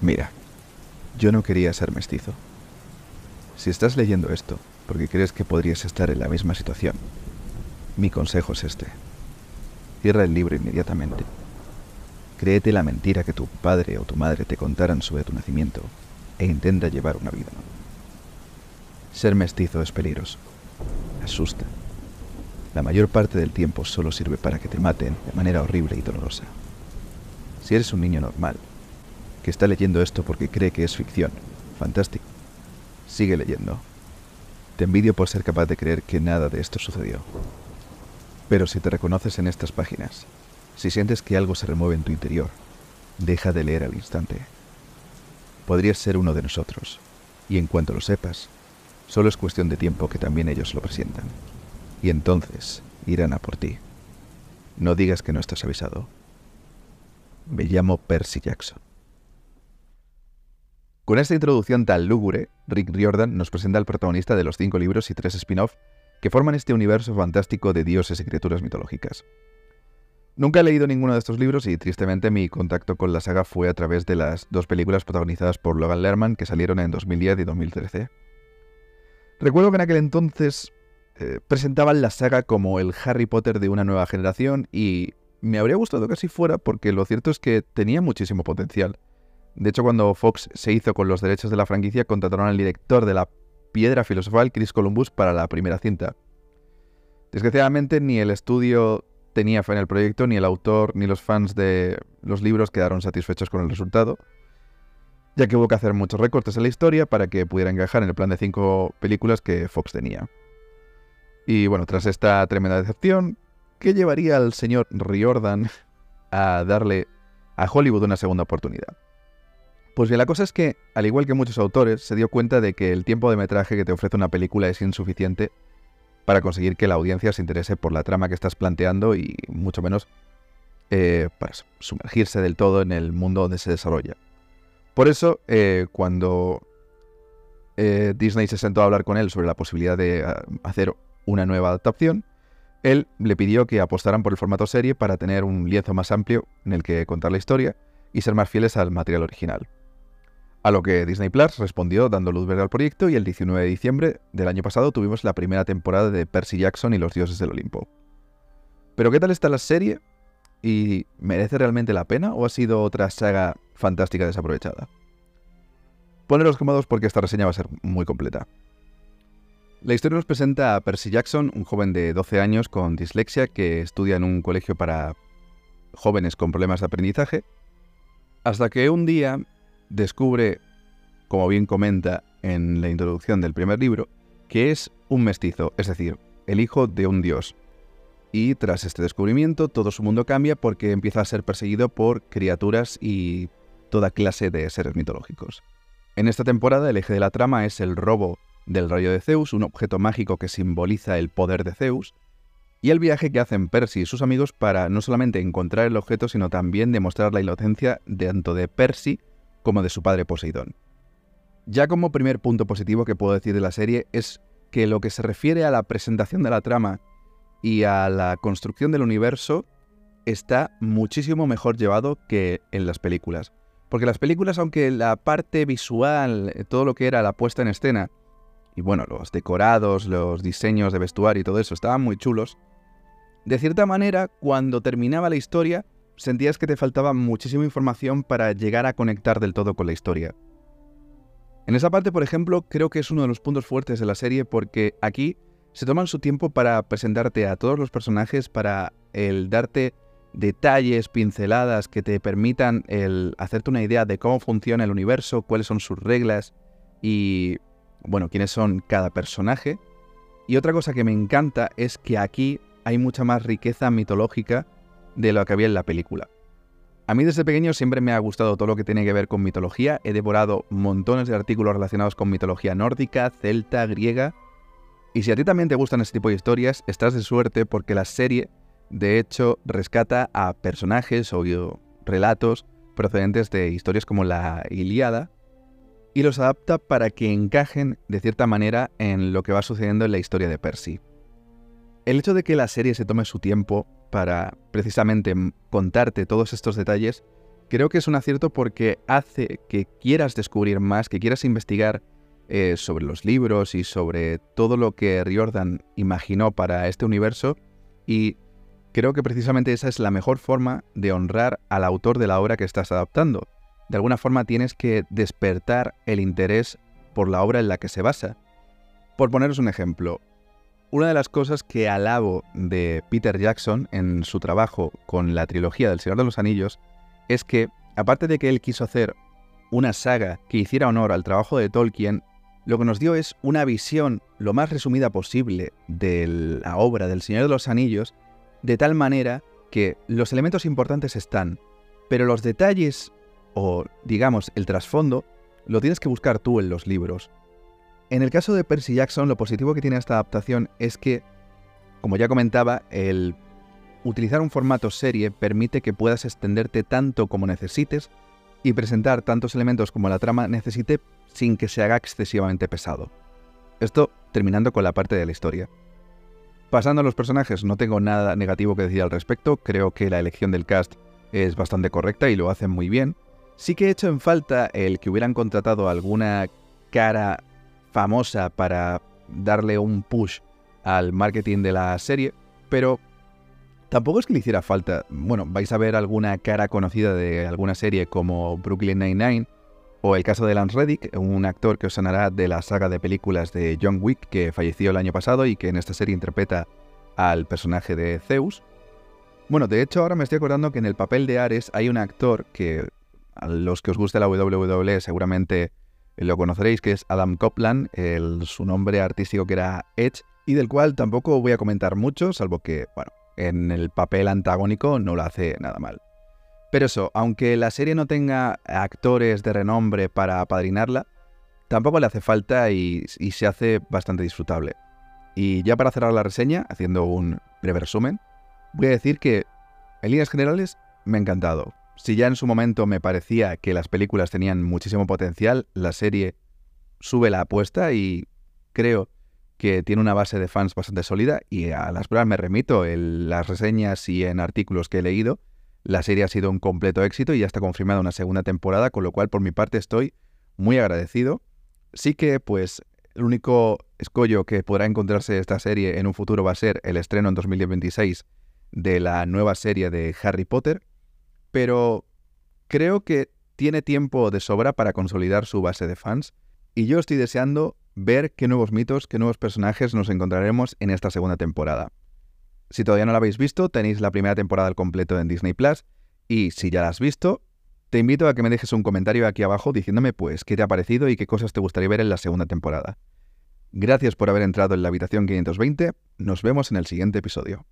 Mira, yo no quería ser mestizo. Si estás leyendo esto porque crees que podrías estar en la misma situación, mi consejo es este. Cierra el libro inmediatamente. Créete la mentira que tu padre o tu madre te contaran sobre tu nacimiento e intenta llevar una vida Ser mestizo es peligroso. Asusta. La mayor parte del tiempo solo sirve para que te maten de manera horrible y dolorosa. Si eres un niño normal, que está leyendo esto porque cree que es ficción, fantástico. Sigue leyendo. Te envidio por ser capaz de creer que nada de esto sucedió. Pero si te reconoces en estas páginas, si sientes que algo se remueve en tu interior, deja de leer al instante. Podrías ser uno de nosotros, y en cuanto lo sepas, solo es cuestión de tiempo que también ellos lo presientan. Y entonces irán a por ti. No digas que no estás avisado. Me llamo Percy Jackson. Con esta introducción tan lúgubre, Rick Riordan nos presenta al protagonista de los cinco libros y tres spin-off que forman este universo fantástico de dioses y criaturas mitológicas. Nunca he leído ninguno de estos libros y tristemente mi contacto con la saga fue a través de las dos películas protagonizadas por Logan Lerman que salieron en 2010 y 2013. Recuerdo que en aquel entonces eh, presentaban la saga como el Harry Potter de una nueva generación y me habría gustado que así fuera porque lo cierto es que tenía muchísimo potencial. De hecho, cuando Fox se hizo con los derechos de la franquicia, contrataron al director de la Piedra Filosofal, Chris Columbus, para la primera cinta. Desgraciadamente, ni el estudio tenía fe en el proyecto, ni el autor ni los fans de los libros quedaron satisfechos con el resultado, ya que hubo que hacer muchos recortes en la historia para que pudiera encajar en el plan de cinco películas que Fox tenía. Y bueno, tras esta tremenda decepción, ¿qué llevaría al señor Riordan a darle a Hollywood una segunda oportunidad? Pues bien, la cosa es que, al igual que muchos autores, se dio cuenta de que el tiempo de metraje que te ofrece una película es insuficiente para conseguir que la audiencia se interese por la trama que estás planteando y mucho menos eh, para sumergirse del todo en el mundo donde se desarrolla. Por eso, eh, cuando eh, Disney se sentó a hablar con él sobre la posibilidad de hacer una nueva adaptación, él le pidió que apostaran por el formato serie para tener un lienzo más amplio en el que contar la historia y ser más fieles al material original. A lo que Disney Plus respondió dando luz verde al proyecto y el 19 de diciembre del año pasado tuvimos la primera temporada de Percy Jackson y los dioses del Olimpo. Pero ¿qué tal está la serie? ¿Y merece realmente la pena o ha sido otra saga fantástica desaprovechada? Poneros cómodos porque esta reseña va a ser muy completa. La historia nos presenta a Percy Jackson, un joven de 12 años con dislexia que estudia en un colegio para jóvenes con problemas de aprendizaje, hasta que un día descubre, como bien comenta en la introducción del primer libro, que es un mestizo, es decir, el hijo de un dios. Y tras este descubrimiento, todo su mundo cambia porque empieza a ser perseguido por criaturas y toda clase de seres mitológicos. En esta temporada el eje de la trama es el robo del rayo de Zeus, un objeto mágico que simboliza el poder de Zeus, y el viaje que hacen Percy y sus amigos para no solamente encontrar el objeto, sino también demostrar la inocencia tanto de Percy como de su padre Poseidón. Ya como primer punto positivo que puedo decir de la serie es que lo que se refiere a la presentación de la trama y a la construcción del universo está muchísimo mejor llevado que en las películas. Porque las películas, aunque la parte visual, todo lo que era la puesta en escena, y bueno, los decorados, los diseños de vestuario y todo eso estaban muy chulos, de cierta manera, cuando terminaba la historia, sentías que te faltaba muchísima información para llegar a conectar del todo con la historia. En esa parte, por ejemplo, creo que es uno de los puntos fuertes de la serie porque aquí se toman su tiempo para presentarte a todos los personajes, para el darte detalles, pinceladas que te permitan el hacerte una idea de cómo funciona el universo, cuáles son sus reglas y, bueno, quiénes son cada personaje. Y otra cosa que me encanta es que aquí hay mucha más riqueza mitológica de lo que había en la película. A mí desde pequeño siempre me ha gustado todo lo que tiene que ver con mitología, he devorado montones de artículos relacionados con mitología nórdica, celta, griega, y si a ti también te gustan este tipo de historias, estás de suerte porque la serie, de hecho, rescata a personajes o relatos procedentes de historias como la Iliada y los adapta para que encajen de cierta manera en lo que va sucediendo en la historia de Percy. El hecho de que la serie se tome su tiempo para precisamente contarte todos estos detalles creo que es un acierto porque hace que quieras descubrir más, que quieras investigar eh, sobre los libros y sobre todo lo que Riordan imaginó para este universo y creo que precisamente esa es la mejor forma de honrar al autor de la obra que estás adaptando. De alguna forma tienes que despertar el interés por la obra en la que se basa. Por poneros un ejemplo, una de las cosas que alabo de Peter Jackson en su trabajo con la trilogía del Señor de los Anillos es que, aparte de que él quiso hacer una saga que hiciera honor al trabajo de Tolkien, lo que nos dio es una visión lo más resumida posible de la obra del Señor de los Anillos, de tal manera que los elementos importantes están, pero los detalles o, digamos, el trasfondo, lo tienes que buscar tú en los libros. En el caso de Percy Jackson, lo positivo que tiene esta adaptación es que, como ya comentaba, el utilizar un formato serie permite que puedas extenderte tanto como necesites y presentar tantos elementos como la trama necesite sin que se haga excesivamente pesado. Esto terminando con la parte de la historia. Pasando a los personajes, no tengo nada negativo que decir al respecto, creo que la elección del cast es bastante correcta y lo hacen muy bien. Sí que he hecho en falta el que hubieran contratado alguna cara famosa para darle un push al marketing de la serie, pero tampoco es que le hiciera falta. Bueno, vais a ver alguna cara conocida de alguna serie como Brooklyn Nine-Nine o el caso de Lance Reddick, un actor que os sonará de la saga de películas de John Wick que falleció el año pasado y que en esta serie interpreta al personaje de Zeus. Bueno, de hecho ahora me estoy acordando que en el papel de Ares hay un actor que a los que os guste la WWE seguramente lo conoceréis, que es Adam Copland, su nombre artístico que era Edge, y del cual tampoco voy a comentar mucho, salvo que, bueno, en el papel antagónico no lo hace nada mal. Pero eso, aunque la serie no tenga actores de renombre para apadrinarla, tampoco le hace falta y, se hace bastante disfrutable. Y ya para cerrar la reseña, haciendo un breve resumen, voy a decir que, en líneas generales, me ha encantado. Si ya en su momento me parecía que las películas tenían muchísimo potencial, la serie sube la apuesta y creo que tiene una base de fans bastante sólida y a las pruebas me remito en las reseñas y en artículos que he leído la serie ha sido un completo éxito y ya está confirmada una segunda temporada, con lo cual por mi parte estoy muy agradecido. Sí que pues el único escollo que podrá encontrarse esta serie en un futuro va a ser el estreno en 2026 de la nueva serie de Harry Potter, pero creo que tiene tiempo de sobra para consolidar su base de fans y yo estoy deseando ver qué nuevos mitos, qué nuevos personajes nos encontraremos en esta segunda temporada. Si todavía no la habéis visto, tenéis la primera temporada al completo en Disney Plus. Y si ya la has visto, te invito a que me dejes un comentario aquí abajo diciéndome pues qué te ha parecido y qué cosas te gustaría ver en la segunda temporada. Gracias por haber entrado en la habitación 520. Nos vemos en el siguiente episodio.